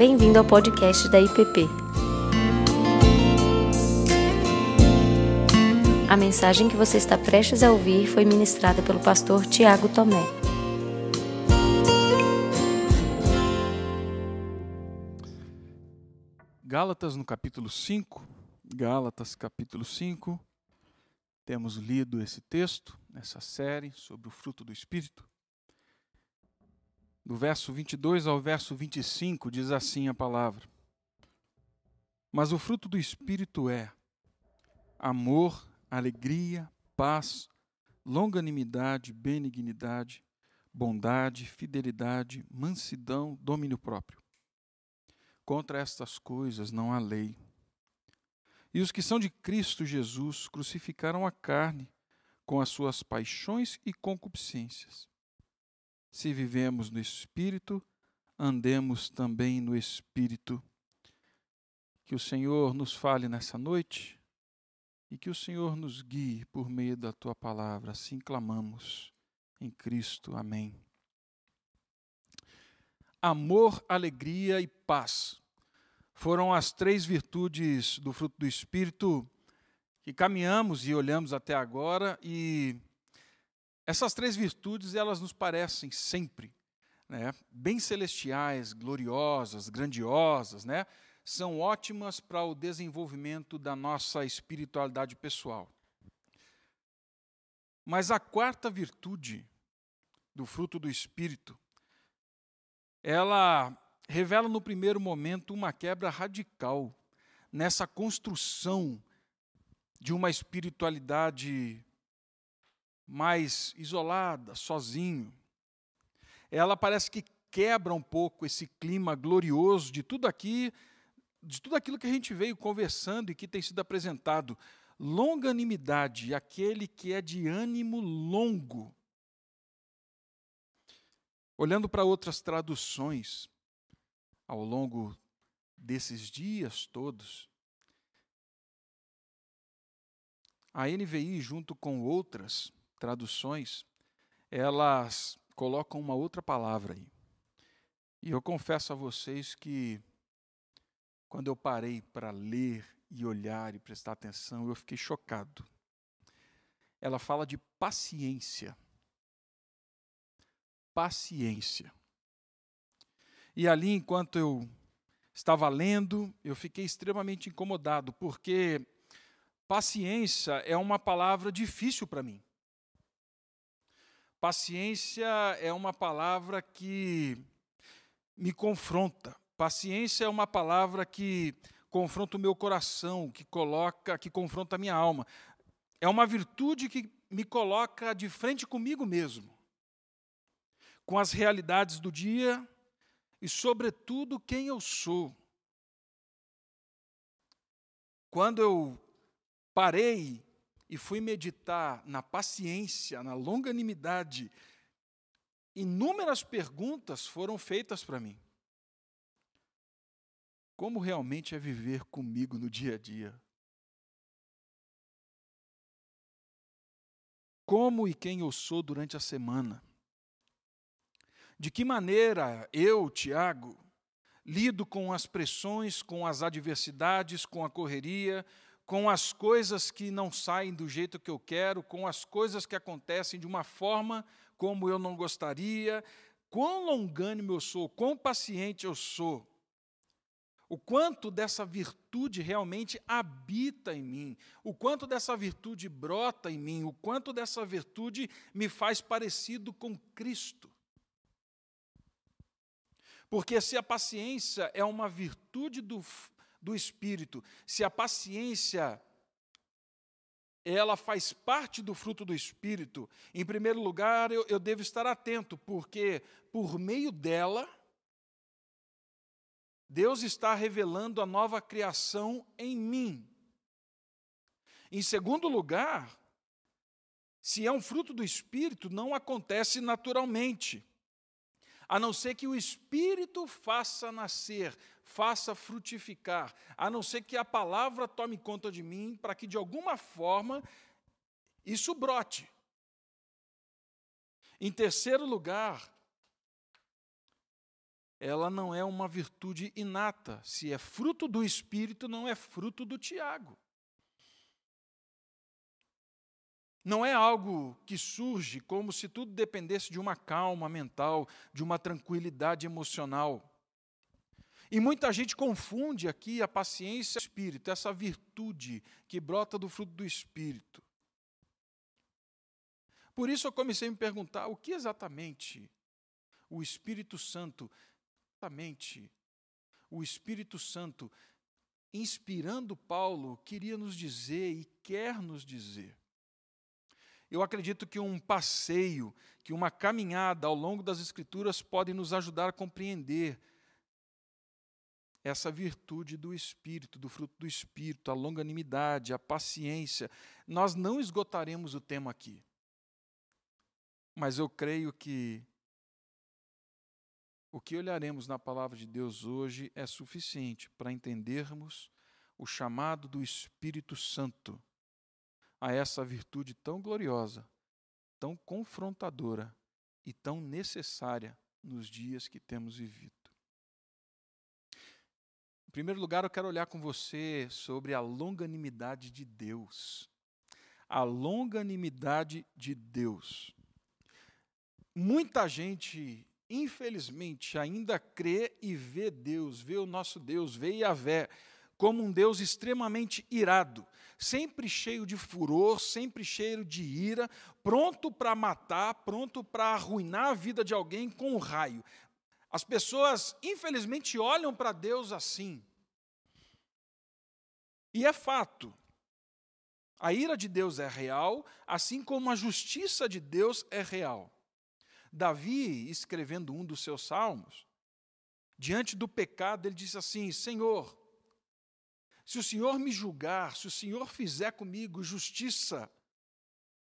Bem-vindo ao podcast da IPP. A mensagem que você está prestes a ouvir foi ministrada pelo pastor Tiago Tomé. Gálatas no capítulo 5, Gálatas capítulo 5, temos lido esse texto, nessa série sobre o fruto do Espírito. Do verso 22 ao verso 25 diz assim a palavra: Mas o fruto do Espírito é amor, alegria, paz, longanimidade, benignidade, bondade, fidelidade, mansidão, domínio próprio. Contra estas coisas não há lei. E os que são de Cristo Jesus crucificaram a carne com as suas paixões e concupiscências. Se vivemos no Espírito, andemos também no Espírito. Que o Senhor nos fale nessa noite e que o Senhor nos guie por meio da tua palavra. Assim clamamos em Cristo. Amém. Amor, alegria e paz foram as três virtudes do fruto do Espírito que caminhamos e olhamos até agora e essas três virtudes elas nos parecem sempre né, bem celestiais, gloriosas, grandiosas, né? São ótimas para o desenvolvimento da nossa espiritualidade pessoal. Mas a quarta virtude do fruto do Espírito, ela revela no primeiro momento uma quebra radical nessa construção de uma espiritualidade mais isolada, sozinho. Ela parece que quebra um pouco esse clima glorioso de tudo aqui, de tudo aquilo que a gente veio conversando e que tem sido apresentado. Longanimidade, aquele que é de ânimo longo. Olhando para outras traduções, ao longo desses dias todos, a NVI, junto com outras traduções, elas colocam uma outra palavra aí. E eu confesso a vocês que, quando eu parei para ler e olhar e prestar atenção, eu fiquei chocado. Ela fala de paciência. Paciência. E ali, enquanto eu estava lendo, eu fiquei extremamente incomodado, porque paciência é uma palavra difícil para mim. Paciência é uma palavra que me confronta. Paciência é uma palavra que confronta o meu coração, que coloca, que confronta a minha alma. É uma virtude que me coloca de frente comigo mesmo, com as realidades do dia, e, sobretudo, quem eu sou. Quando eu parei e fui meditar na paciência, na longanimidade, inúmeras perguntas foram feitas para mim. Como realmente é viver comigo no dia a dia? Como e quem eu sou durante a semana? De que maneira eu, Tiago, lido com as pressões, com as adversidades, com a correria, com as coisas que não saem do jeito que eu quero, com as coisas que acontecem de uma forma como eu não gostaria, quão longânimo eu sou, quão paciente eu sou, o quanto dessa virtude realmente habita em mim, o quanto dessa virtude brota em mim, o quanto dessa virtude me faz parecido com Cristo. Porque se a paciência é uma virtude do, do Espírito, se a paciência ela faz parte do fruto do Espírito, em primeiro lugar eu, eu devo estar atento, porque por meio dela, Deus está revelando a nova criação em mim. Em segundo lugar, se é um fruto do Espírito, não acontece naturalmente a não ser que o Espírito faça nascer, faça frutificar, a não ser que a palavra tome conta de mim, para que de alguma forma isso brote. Em terceiro lugar, ela não é uma virtude inata. Se é fruto do Espírito, não é fruto do Tiago. Não é algo que surge como se tudo dependesse de uma calma mental, de uma tranquilidade emocional. E muita gente confunde aqui a paciência e o espírito, essa virtude que brota do fruto do espírito. Por isso eu comecei a me perguntar o que exatamente o Espírito Santo, exatamente o Espírito Santo, inspirando Paulo, queria nos dizer e quer nos dizer. Eu acredito que um passeio, que uma caminhada ao longo das Escrituras pode nos ajudar a compreender essa virtude do Espírito, do fruto do Espírito, a longanimidade, a paciência. Nós não esgotaremos o tema aqui. Mas eu creio que o que olharemos na palavra de Deus hoje é suficiente para entendermos o chamado do Espírito Santo a essa virtude tão gloriosa, tão confrontadora e tão necessária nos dias que temos vivido. Em primeiro lugar, eu quero olhar com você sobre a longanimidade de Deus. A longanimidade de Deus. Muita gente, infelizmente, ainda crê e vê Deus, vê o nosso Deus, vê Yahvé, como um Deus extremamente irado, sempre cheio de furor, sempre cheio de ira, pronto para matar, pronto para arruinar a vida de alguém com um raio. As pessoas, infelizmente, olham para Deus assim. E é fato. A ira de Deus é real, assim como a justiça de Deus é real. Davi, escrevendo um dos seus salmos, diante do pecado, ele disse assim: Senhor, se o Senhor me julgar, se o Senhor fizer comigo justiça,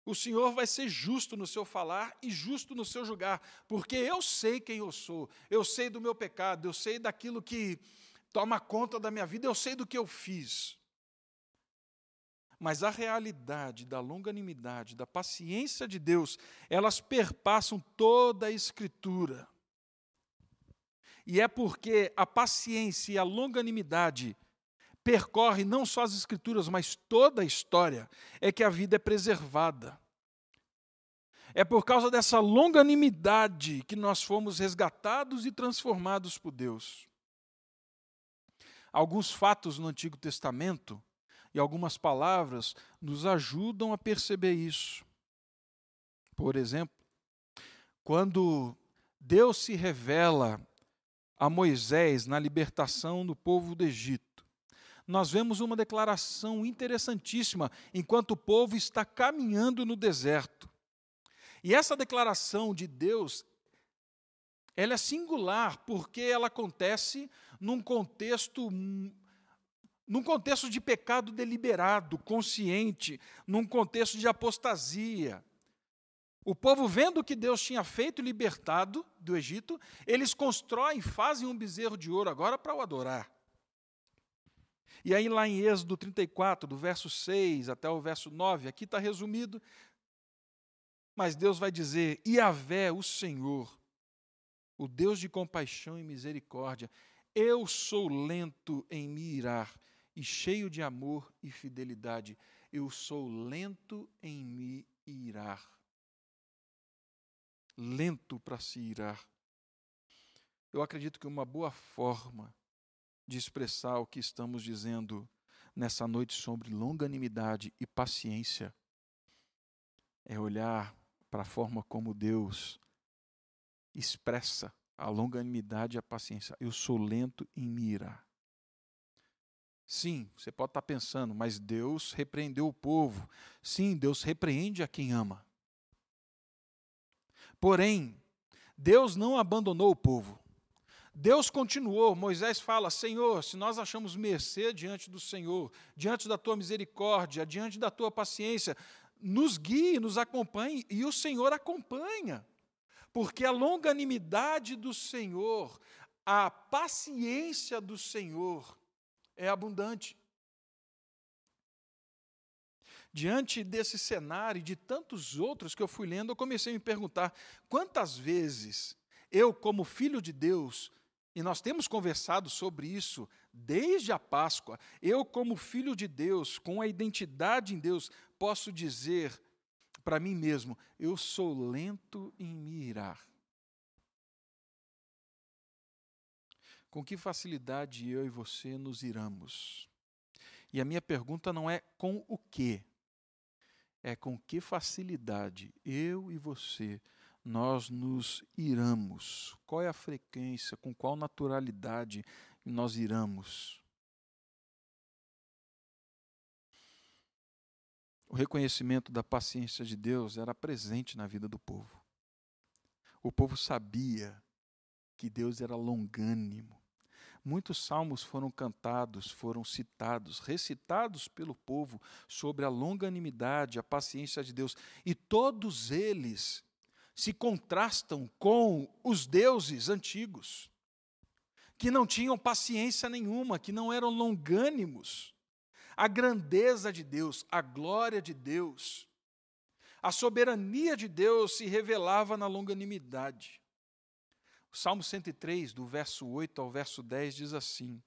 o Senhor vai ser justo no seu falar e justo no seu julgar, porque eu sei quem eu sou, eu sei do meu pecado, eu sei daquilo que toma conta da minha vida, eu sei do que eu fiz. Mas a realidade da longanimidade, da paciência de Deus, elas perpassam toda a Escritura. E é porque a paciência e a longanimidade percorre não só as Escrituras, mas toda a história, é que a vida é preservada. É por causa dessa longanimidade que nós fomos resgatados e transformados por Deus. Alguns fatos no Antigo Testamento e algumas palavras nos ajudam a perceber isso. Por exemplo, quando Deus se revela a Moisés na libertação do povo do Egito, nós vemos uma declaração interessantíssima enquanto o povo está caminhando no deserto. E essa declaração de Deus, ela é singular porque ela acontece num contexto num contexto de pecado deliberado, consciente, num contexto de apostasia. O povo, vendo o que Deus tinha feito e libertado do Egito, eles constroem, fazem um bezerro de ouro agora para o adorar. E aí, lá em Êxodo 34, do verso 6 até o verso 9, aqui está resumido. Mas Deus vai dizer: Iavé, o Senhor, o Deus de compaixão e misericórdia, eu sou lento em me irar e cheio de amor e fidelidade. Eu sou lento em me irar. Lento para se irar. Eu acredito que uma boa forma de expressar o que estamos dizendo nessa noite sobre longanimidade e paciência é olhar para a forma como Deus expressa a longanimidade e a paciência. Eu sou lento em me irar. Sim, você pode estar pensando, mas Deus repreendeu o povo. Sim, Deus repreende a quem ama. Porém, Deus não abandonou o povo. Deus continuou, Moisés fala: Senhor, se nós achamos mercê diante do Senhor, diante da tua misericórdia, diante da tua paciência, nos guie, nos acompanhe, e o Senhor acompanha, porque a longanimidade do Senhor, a paciência do Senhor é abundante. Diante desse cenário e de tantos outros que eu fui lendo, eu comecei a me perguntar quantas vezes eu, como filho de Deus, E nós temos conversado sobre isso desde a Páscoa. Eu, como filho de Deus, com a identidade em Deus, posso dizer para mim mesmo: eu sou lento em me irar. Com que facilidade eu e você nos iramos? E a minha pergunta não é com o que, é com que facilidade eu e você nós nos iramos. Qual é a frequência, com qual naturalidade nós iramos? O reconhecimento da paciência de Deus era presente na vida do povo. O povo sabia que Deus era longânimo. Muitos salmos foram cantados, foram citados, recitados pelo povo sobre a longanimidade, a paciência de Deus, e todos eles se contrastam com os deuses antigos, que não tinham paciência nenhuma, que não eram longânimos. A grandeza de Deus, a glória de Deus, a soberania de Deus se revelava na longanimidade. O Salmo 103, do verso 8 ao verso 10, diz assim: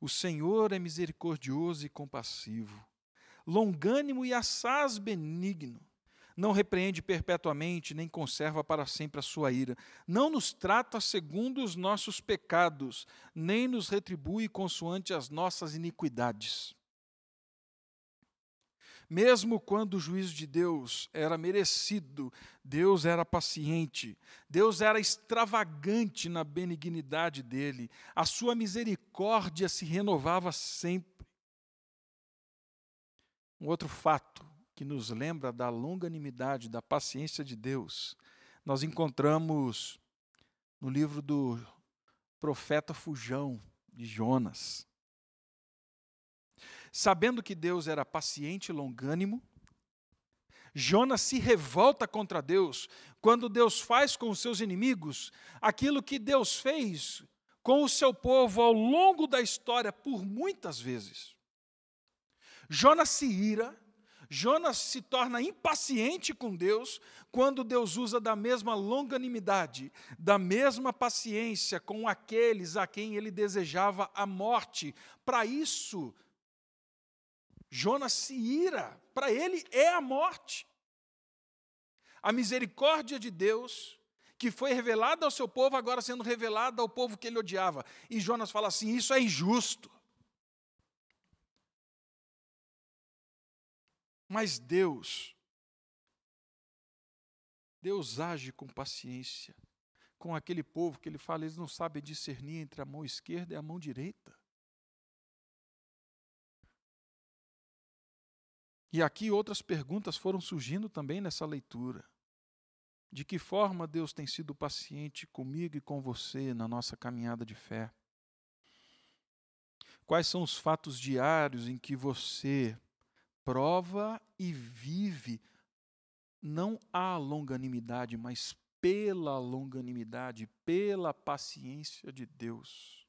O Senhor é misericordioso e compassivo, longânimo e assaz benigno, não repreende perpetuamente, nem conserva para sempre a sua ira, não nos trata segundo os nossos pecados, nem nos retribui consoante as nossas iniquidades. Mesmo quando o juízo de Deus era merecido, Deus era paciente, Deus era extravagante na benignidade dele, a sua misericórdia se renovava sempre. Um outro fato que nos lembra da longanimidade, da paciência de Deus, nós encontramos no livro do profeta Fujão, de Jonas. Sabendo que Deus era paciente e longânimo, Jonas se revolta contra Deus quando Deus faz com os seus inimigos aquilo que Deus fez com o seu povo ao longo da história por muitas vezes. Jonas se ira, Jonas se torna impaciente com Deus quando Deus usa da mesma longanimidade, da mesma paciência com aqueles a quem ele desejava a morte. Para isso, Jonas se ira, para ele é a morte. A misericórdia de Deus, que foi revelada ao seu povo, agora sendo revelada ao povo que ele odiava. E Jonas fala assim: Isso é injusto. Mas Deus, Deus age com paciência com aquele povo que ele fala, eles não sabem discernir entre a mão esquerda e a mão direita. E aqui outras perguntas foram surgindo também nessa leitura. De que forma Deus tem sido paciente comigo e com você na nossa caminhada de fé? Quais são os fatos diários em que você prova e vive não a longanimidade, mas pela longanimidade, pela paciência de Deus?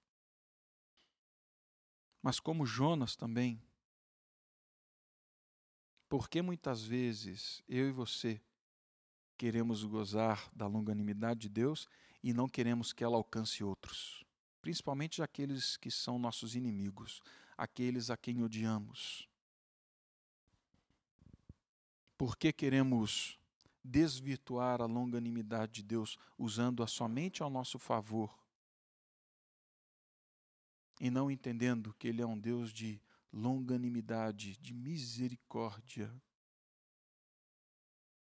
Mas como Jonas também, porque muitas vezes eu e você queremos gozar da longanimidade de Deus e não queremos que ela alcance outros, principalmente aqueles que são nossos inimigos, aqueles a quem odiamos. Por que queremos desvirtuar a longanimidade de Deus usando-a somente ao nosso favor e não entendendo que Ele é um Deus de longanimidade, de misericórdia.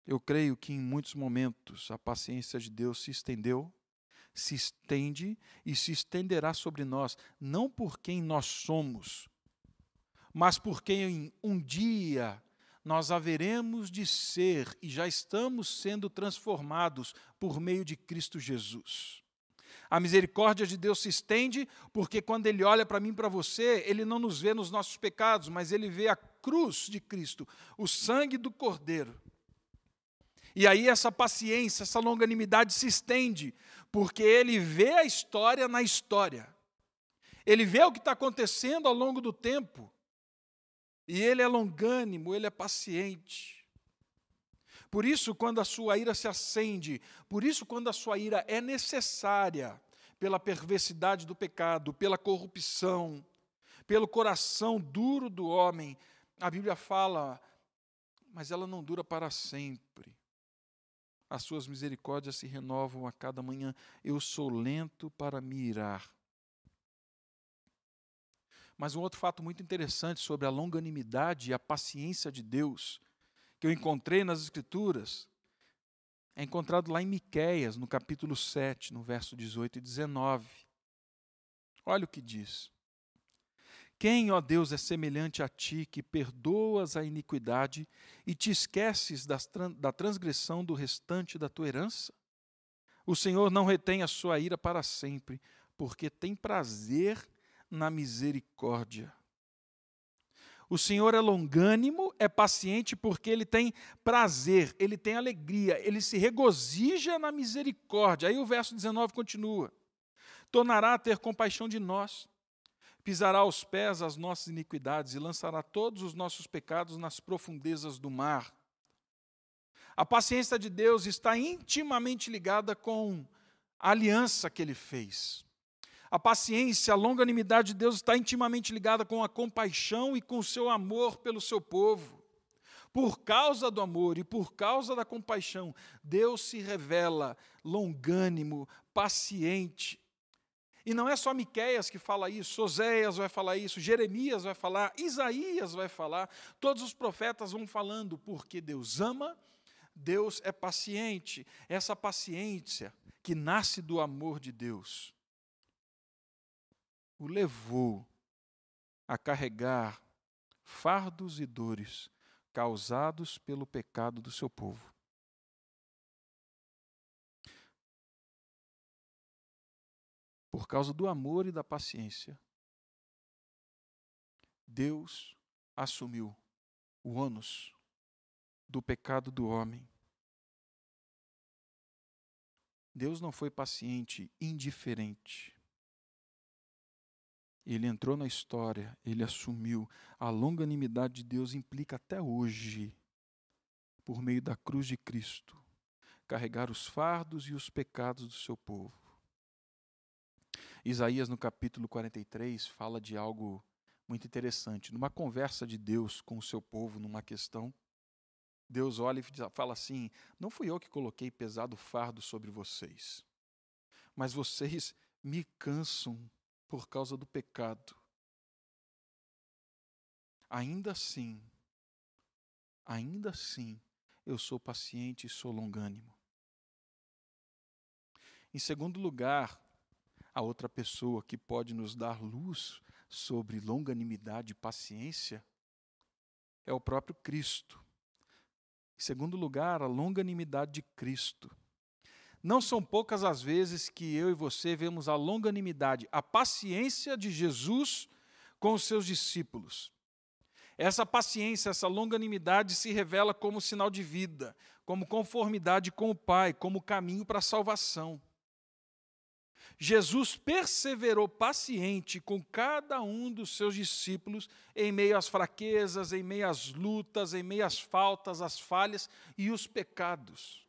Eu creio que em muitos momentos a paciência de Deus se estendeu, se estende e se estenderá sobre nós, não por quem nós somos, mas por quem um dia nós haveremos de ser e já estamos sendo transformados por meio de Cristo Jesus. A misericórdia de Deus se estende, porque quando Ele olha para mim e para você, Ele não nos vê nos nossos pecados, mas Ele vê a cruz de Cristo, o sangue do Cordeiro. E aí essa paciência, essa longanimidade se estende, porque Ele vê a história na história. Ele vê o que está acontecendo ao longo do tempo. E Ele é longânimo, Ele é paciente. Por isso, quando a sua ira se acende, por isso, quando a sua ira é necessária, pela perversidade do pecado, pela corrupção, pelo coração duro do homem. A Bíblia fala, mas ela não dura para sempre. As suas misericórdias se renovam a cada manhã. Eu sou lento para me irar. Mas um outro fato muito interessante sobre a longanimidade e a paciência de Deus, que eu encontrei nas Escrituras, é encontrado lá em Miquéias, no capítulo 7, no verso 18 e 19. Olha o que diz. Quem, ó Deus, é semelhante a ti, que perdoas a iniquidade e te esqueces das, da transgressão do restante da tua herança? O Senhor não retém a sua ira para sempre, porque tem prazer na misericórdia. O Senhor é longânimo, é paciente, porque ele tem prazer, ele tem alegria, ele se regozija na misericórdia. Aí o verso 19 continua: Tornará a ter compaixão de nós, pisará aos pés as nossas iniquidades e lançará todos os nossos pecados nas profundezas do mar. A paciência de Deus está intimamente ligada com a aliança que ele fez. A paciência, a longanimidade de Deus está intimamente ligada com a compaixão e com o seu amor pelo seu povo. Por causa do amor e por causa da compaixão, Deus se revela longânimo, paciente. E não é só Miqueias que fala isso, Oséias vai falar isso, Jeremias vai falar, Isaías vai falar, todos os profetas vão falando, porque Deus ama, Deus é paciente. Essa paciência que nasce do amor de Deus o levou a carregar fardos e dores causados pelo pecado do seu povo. Por causa do amor e da paciência, Deus assumiu o ônus do pecado do homem. Deus não foi paciente, indiferente. Ele entrou na história, ele assumiu. A longanimidade de Deus implica até hoje, por meio da cruz de Cristo, carregar os fardos e os pecados do seu povo. Isaías, no capítulo 43, fala de algo muito interessante. Numa conversa de Deus com o seu povo, numa questão, Deus olha e fala assim: Não fui eu que coloquei pesado fardo sobre vocês, mas vocês me cansam por causa do pecado. Ainda assim, ainda assim, eu sou paciente e sou longânimo. Em segundo lugar, a outra pessoa que pode nos dar luz sobre longanimidade e paciência é o próprio Cristo. Em segundo lugar, a longanimidade de Cristo. Não são poucas as vezes que eu e você vemos a longanimidade, a paciência de Jesus com os seus discípulos. Essa paciência, essa longanimidade se revela como sinal de vida, como conformidade com o Pai, como caminho para a salvação. Jesus perseverou paciente com cada um dos seus discípulos em meio às fraquezas, em meio às lutas, em meio às faltas, às falhas e os pecados.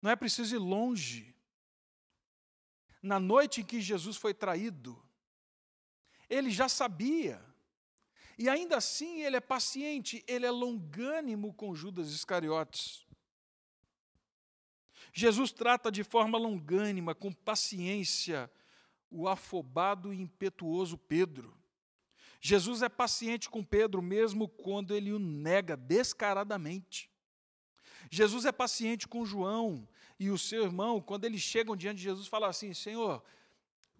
Não é preciso ir longe. Na noite em que Jesus foi traído, ele já sabia. E ainda assim ele é paciente, ele é longânimo com Judas Iscariotes. Jesus trata de forma longânima, com paciência, o afobado e impetuoso Pedro. Jesus é paciente com Pedro mesmo quando ele o nega descaradamente. Jesus é paciente com João, e o seu irmão, quando eles chegam diante de Jesus, fala assim: Senhor,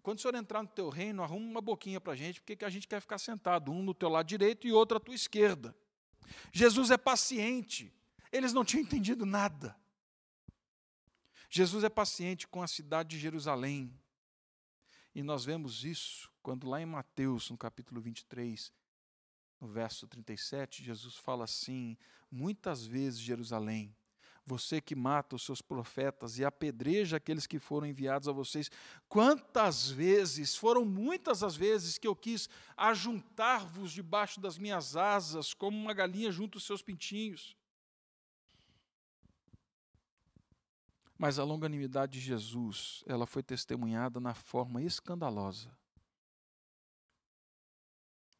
quando o senhor entrar no teu reino, arruma uma boquinha para a gente, porque a gente quer ficar sentado, um no teu lado direito e outro à tua esquerda. Jesus é paciente, eles não tinham entendido nada. Jesus é paciente com a cidade de Jerusalém. E nós vemos isso quando lá em Mateus, no capítulo 23, no verso 37, Jesus fala assim: Muitas vezes, Jerusalém, você que mata os seus profetas e apedreja aqueles que foram enviados a vocês. Quantas vezes, foram muitas as vezes que eu quis ajuntar-vos debaixo das minhas asas, como uma galinha junto os seus pintinhos. Mas a longanimidade de Jesus, ela foi testemunhada na forma escandalosa.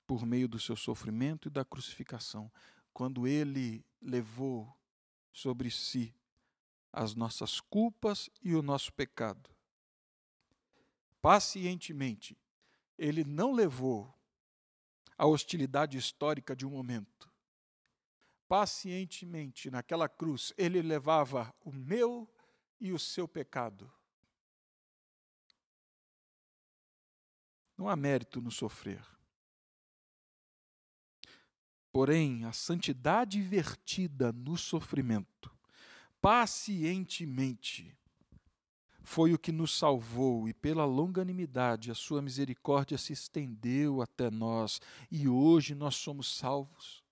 Por meio do seu sofrimento e da crucificação, quando ele levou sobre si as nossas culpas e o nosso pecado. Pacientemente, ele não levou a hostilidade histórica de um momento. Pacientemente, naquela cruz, ele levava o meu e o seu pecado. Não há mérito no sofrer. Porém, a santidade vertida no sofrimento, pacientemente, foi o que nos salvou, e pela longanimidade a sua misericórdia se estendeu até nós, e hoje nós somos salvos.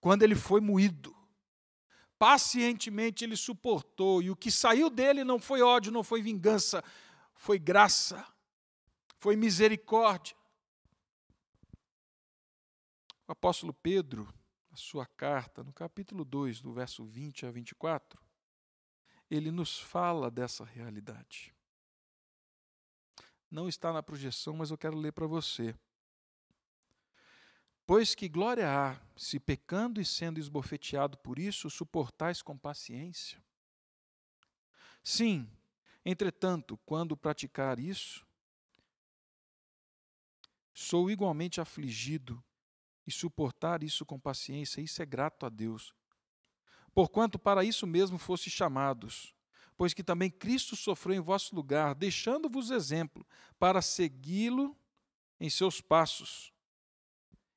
Quando ele foi moído, pacientemente ele suportou, e o que saiu dele não foi ódio, não foi vingança, foi graça, foi misericórdia. O apóstolo Pedro, na sua carta, no capítulo 2, do verso 20 a 24, ele nos fala dessa realidade. Não está na projeção, mas eu quero ler para você. Pois que glória há, se pecando e sendo esbofeteado por isso, suportais com paciência? Sim, entretanto, quando praticar isso, sou igualmente afligido e suportar isso com paciência, isso é grato a Deus. Porquanto para isso mesmo fosse chamados, pois que também Cristo sofreu em vosso lugar, deixando-vos exemplo, para segui-lo em seus passos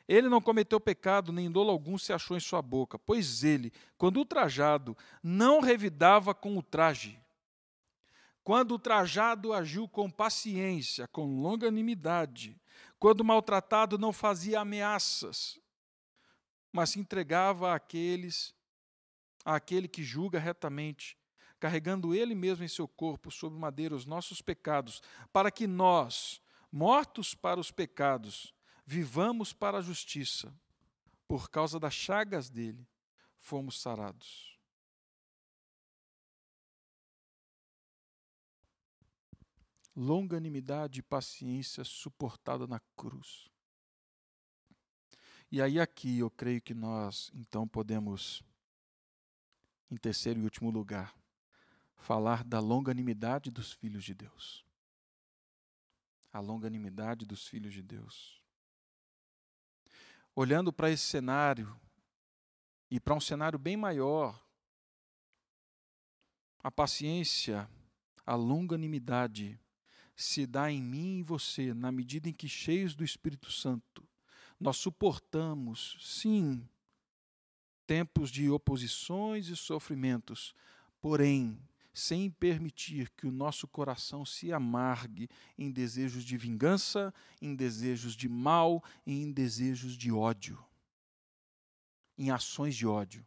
ele não cometeu pecado, nem dolo algum se achou em sua boca, pois ele, quando ultrajado, não revidava com o traje. Quando ultrajado agiu com paciência, com longanimidade, quando maltratado não fazia ameaças, mas se entregava àqueles, àquele que julga retamente, carregando ele mesmo em seu corpo sobre madeira os nossos pecados, para que nós, mortos para os pecados, vivamos para a justiça, por causa das chagas dele, fomos sarados. Longanimidade e paciência suportada na cruz. E aí, aqui, eu creio que nós, então, podemos, em terceiro e último lugar, falar da longanimidade dos filhos de Deus. A longanimidade dos filhos de Deus olhando para esse cenário e para um cenário bem maior, a paciência, a longanimidade se dá em mim e você na medida em que, cheios do Espírito Santo, nós suportamos, sim, tempos de oposições e sofrimentos, porém, sem permitir que o nosso coração se amargue em desejos de vingança, em desejos de mal e em desejos de ódio, em ações de ódio.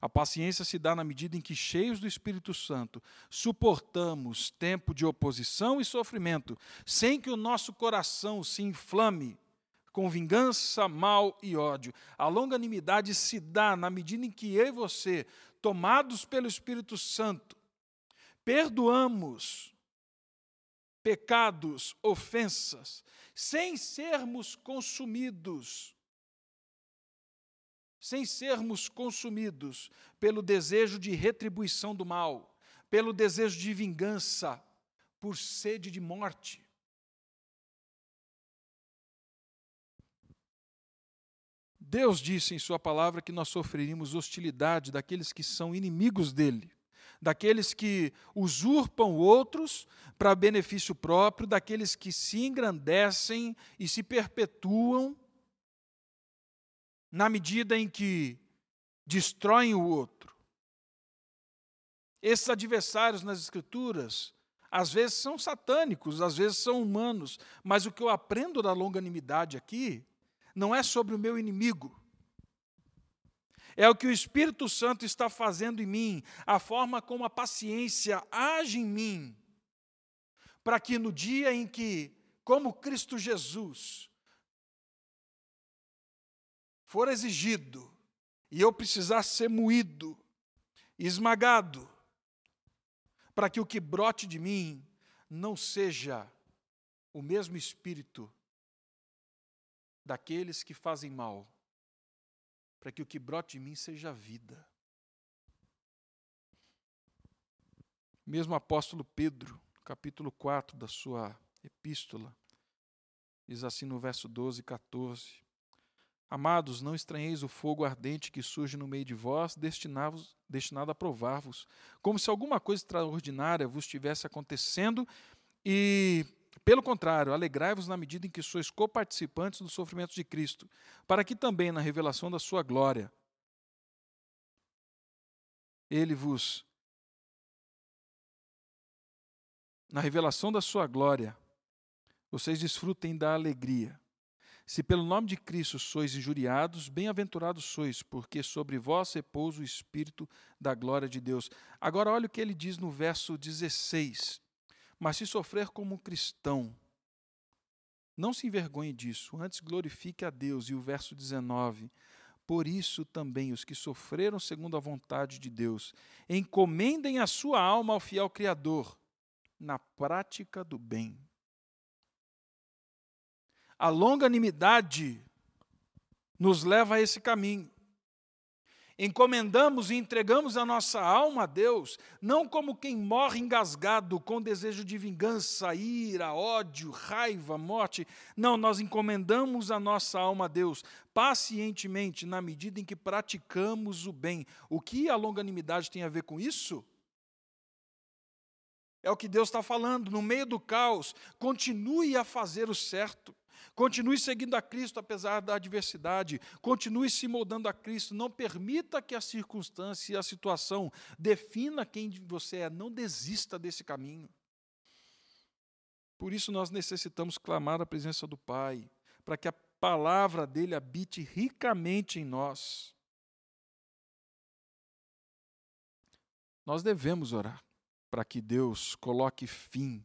A paciência se dá na medida em que, cheios do Espírito Santo, suportamos tempo de oposição e sofrimento, sem que o nosso coração se inflame com vingança, mal e ódio. A longanimidade se dá na medida em que eu e você tomados pelo Espírito Santo, perdoamos pecados, ofensas, sem sermos consumidos, sem sermos consumidos pelo desejo de retribuição do mal, pelo desejo de vingança, por sede de morte. Deus disse em Sua palavra que nós sofreríamos hostilidade daqueles que são inimigos dele, daqueles que usurpam outros para benefício próprio, daqueles que se engrandecem e se perpetuam na medida em que destroem o outro. Esses adversários nas Escrituras, às vezes são satânicos, às vezes são humanos, mas o que eu aprendo da longanimidade aqui não é sobre o meu inimigo. É o que o Espírito Santo está fazendo em mim, a forma como a paciência age em mim, para que no dia em que, como Cristo Jesus, for exigido e eu precisar ser moído, esmagado, para que o que brote de mim não seja o mesmo espírito daqueles que fazem mal, para que o que brote de mim seja vida. Mesmo apóstolo Pedro, capítulo 4 da sua epístola, diz assim no verso 12 e 14: Amados, não estranheis o fogo ardente que surge no meio de vós, destinado a provar-vos, como se alguma coisa extraordinária vos estivesse acontecendo, e, pelo contrário, alegrai-vos na medida em que sois coparticipantes dos sofrimentos de Cristo, para que também na revelação da sua glória ele vos na revelação da sua glória vocês desfrutem da alegria se pelo nome de Cristo sois injuriados, bem-aventurados sois, porque sobre vós repousa o Espírito da glória de Deus. Agora, olha o que ele diz no verso 16: Mas se sofrer como cristão, não se envergonhe disso, antes glorifique a Deus. E o verso 19: Por isso também os que sofreram segundo a vontade de Deus, encomendem a sua alma ao fiel Criador, na prática do bem a longanimidade nos leva a esse caminho. Encomendamos e entregamos a nossa alma a Deus, não como quem morre engasgado com desejo de vingança, ira, ódio, raiva, morte. Não, nós encomendamos a nossa alma a Deus pacientemente, na medida em que praticamos o bem. O que a longanimidade tem a ver com isso? É o que Deus está falando, no meio do caos, continue a fazer o certo. Continue seguindo a Cristo apesar da adversidade. Continue se moldando a Cristo. Não permita que a circunstância e a situação defina quem você é. Não desista desse caminho. Por isso nós necessitamos clamar a presença do Pai, para que a palavra dele habite ricamente em nós. Nós devemos orar para que Deus coloque fim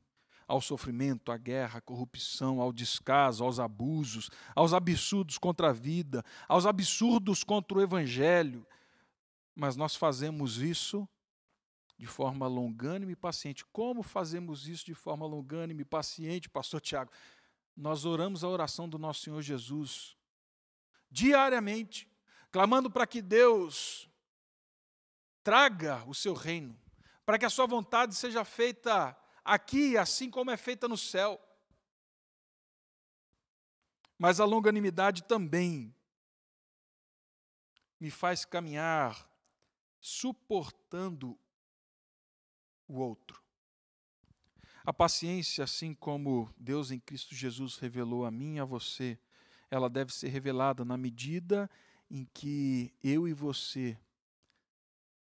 ao sofrimento, à guerra, à corrupção, ao descaso, aos abusos, aos absurdos contra a vida, aos absurdos contra o evangelho. Mas nós fazemos isso de forma longânime e paciente. Como fazemos isso de forma longânime e paciente, pastor Tiago? Nós oramos a oração do nosso Senhor Jesus diariamente, clamando para que Deus traga o seu reino, para que a sua vontade seja feita aqui, assim como é feita no céu. Mas a longanimidade também me faz caminhar suportando o outro. A paciência, assim como Deus em Cristo Jesus revelou a mim e a você, ela deve ser revelada na medida em que eu e você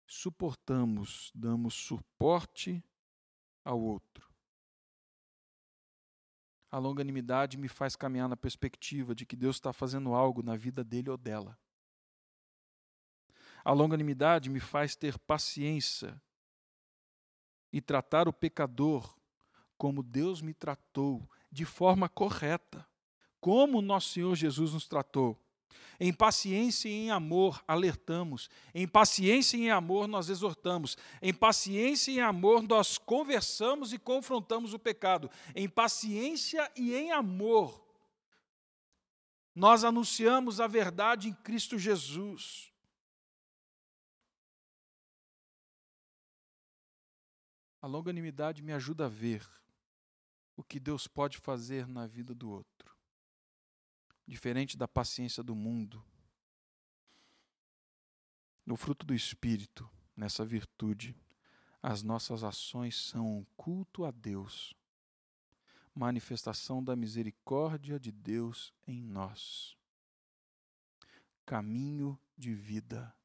suportamos, damos suporte ao outro. A longanimidade me faz caminhar na perspectiva de que Deus está fazendo algo na vida dele ou dela. A longanimidade me faz ter paciência e tratar o pecador como Deus me tratou, de forma correta, como nosso Senhor Jesus nos tratou. Em paciência e em amor alertamos. Em paciência e em amor nós exortamos. Em paciência e em amor nós conversamos e confrontamos o pecado. Em paciência e em amor nós anunciamos a verdade em Cristo Jesus. A longanimidade me ajuda a ver o que Deus pode fazer na vida do outro diferente da paciência do mundo. No fruto do Espírito, nessa virtude, as nossas ações são culto a Deus, manifestação da misericórdia de Deus em nós, caminho de vida.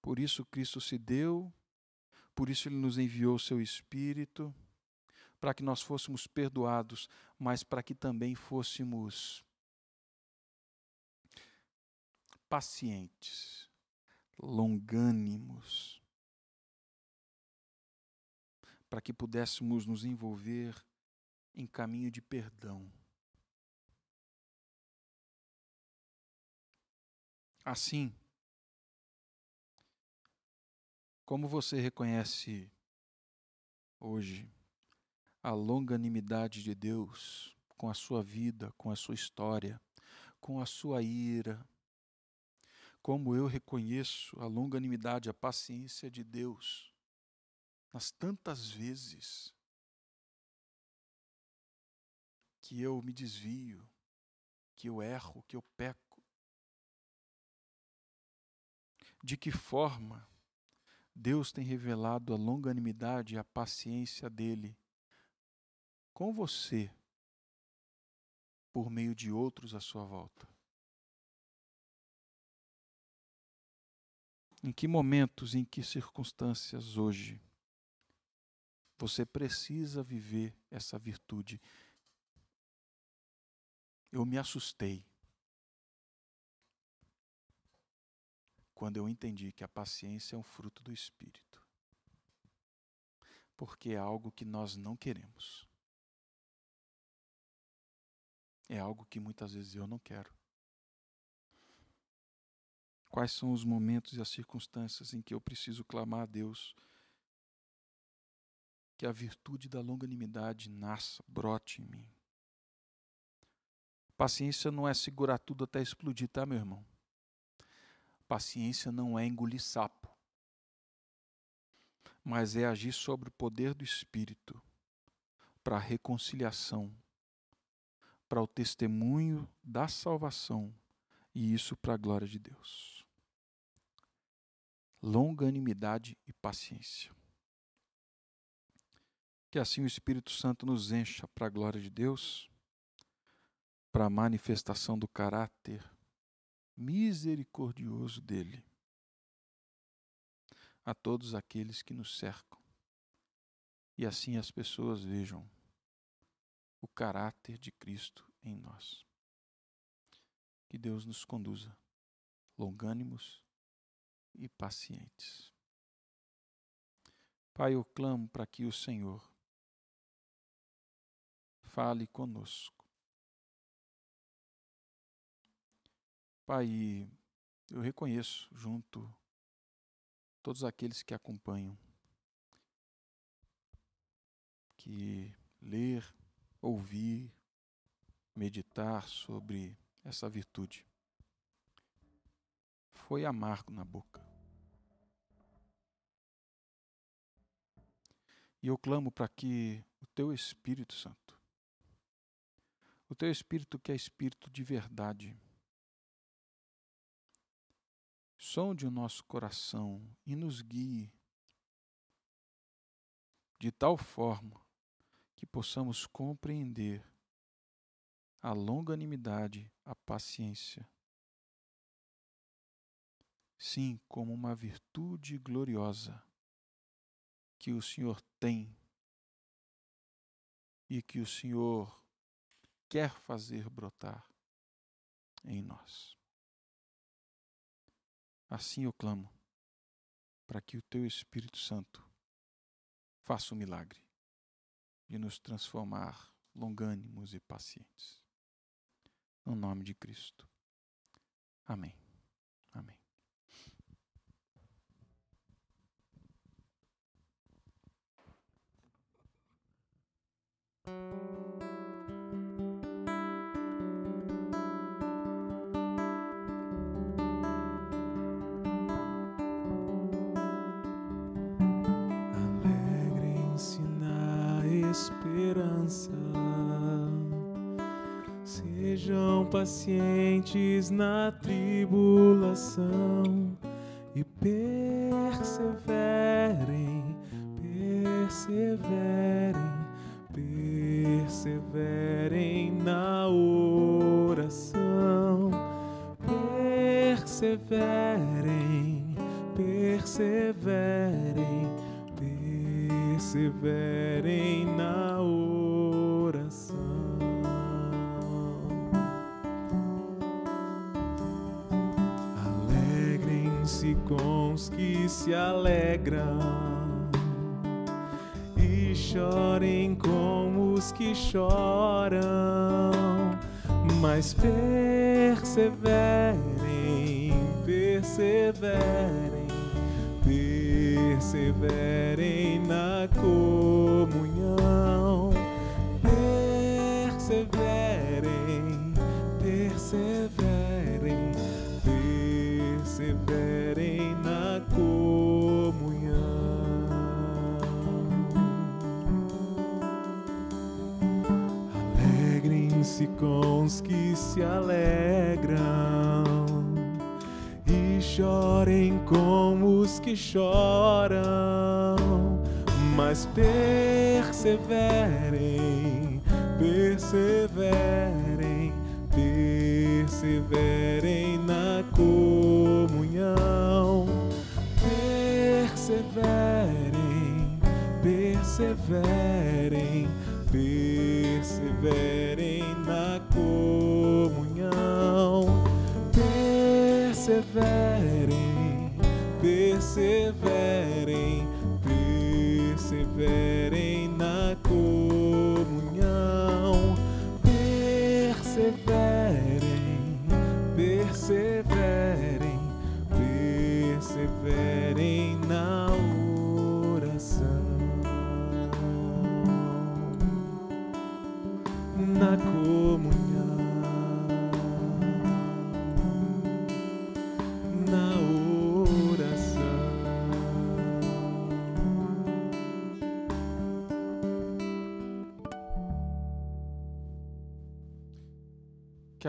Por isso Cristo se deu, por isso Ele nos enviou o seu Espírito para que nós fôssemos perdoados, mas para que também fôssemos pacientes, longânimos, para que pudéssemos nos envolver em caminho de perdão. Assim, Como você reconhece hoje a longanimidade de Deus com a sua vida, com a sua história, com a sua ira? Como eu reconheço a longanimidade, a paciência de Deus nas tantas vezes que eu me desvio, que eu erro, que eu peco. De que forma Deus tem revelado a longanimidade e a paciência dele com você por meio de outros à sua volta? Em que momentos, em que circunstâncias hoje você precisa viver essa virtude? Eu me assustei quando eu entendi que a paciência é um fruto do Espírito. Porque é algo que nós não queremos. É algo que muitas vezes eu não quero. Quais são os momentos e as circunstâncias em que eu preciso clamar a Deus que a virtude da longanimidade nasça, brote em mim? Paciência não é segurar tudo até explodir, tá, meu irmão? Paciência não é engolir sapo, mas é agir sobre o poder do Espírito para a reconciliação, para o testemunho da salvação e isso para a glória de Deus. Longanimidade e paciência. Que assim o Espírito Santo nos encha para a glória de Deus para a manifestação do caráter misericordioso dele a todos aqueles que nos cercam. E assim as pessoas vejam o caráter de Cristo em nós. Que Deus nos conduza longânimos e pacientes. Pai, eu clamo para que o Senhor fale conosco Pai, eu reconheço junto todos aqueles que acompanham que ler, ouvir, meditar sobre essa virtude foi amargo na boca. E eu clamo para que o teu Espírito Santo, o teu Espírito que é Espírito de verdade, sonde o nosso coração e nos guie de tal forma que possamos compreender a longanimidade, a paciência. Sim, como uma virtude gloriosa que o Senhor tem e que o Senhor quer fazer brotar em nós. Assim eu clamo, para que o Teu Espírito Santo faça o milagre de nos transformar longânimos e pacientes. No nome de Cristo. Amém. Amém. Sejam pacientes na tribulação e perseverem, perseverem, perseverem na oração. Perseverem, perseverem, perseverem na com se alegram e chorem com os que choram, mas perseverem, perseverem perseverem na comunhão, perseverem, Alegrem-se com os que se alegram e chorem com os que choram, mas perseverem, perseverem, perseverem na comunhão, perseverem, perseverem, perseverem perseverem, perseverem, perseverem na comunhão, perseverem, perseverem, perseverem na oração, na comunhão.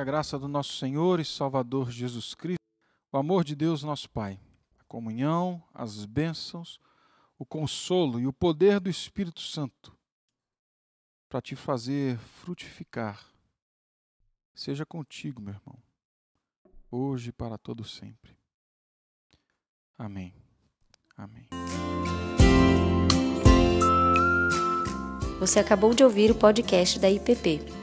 A graça do nosso Senhor e Salvador Jesus Cristo, o amor de Deus, nosso Pai, a comunhão, as bênçãos, o consolo e o poder do Espírito Santo para te fazer frutificar, seja contigo, meu irmão, hoje e para todo sempre. Amém. Amém. Você acabou de ouvir o podcast da IPP.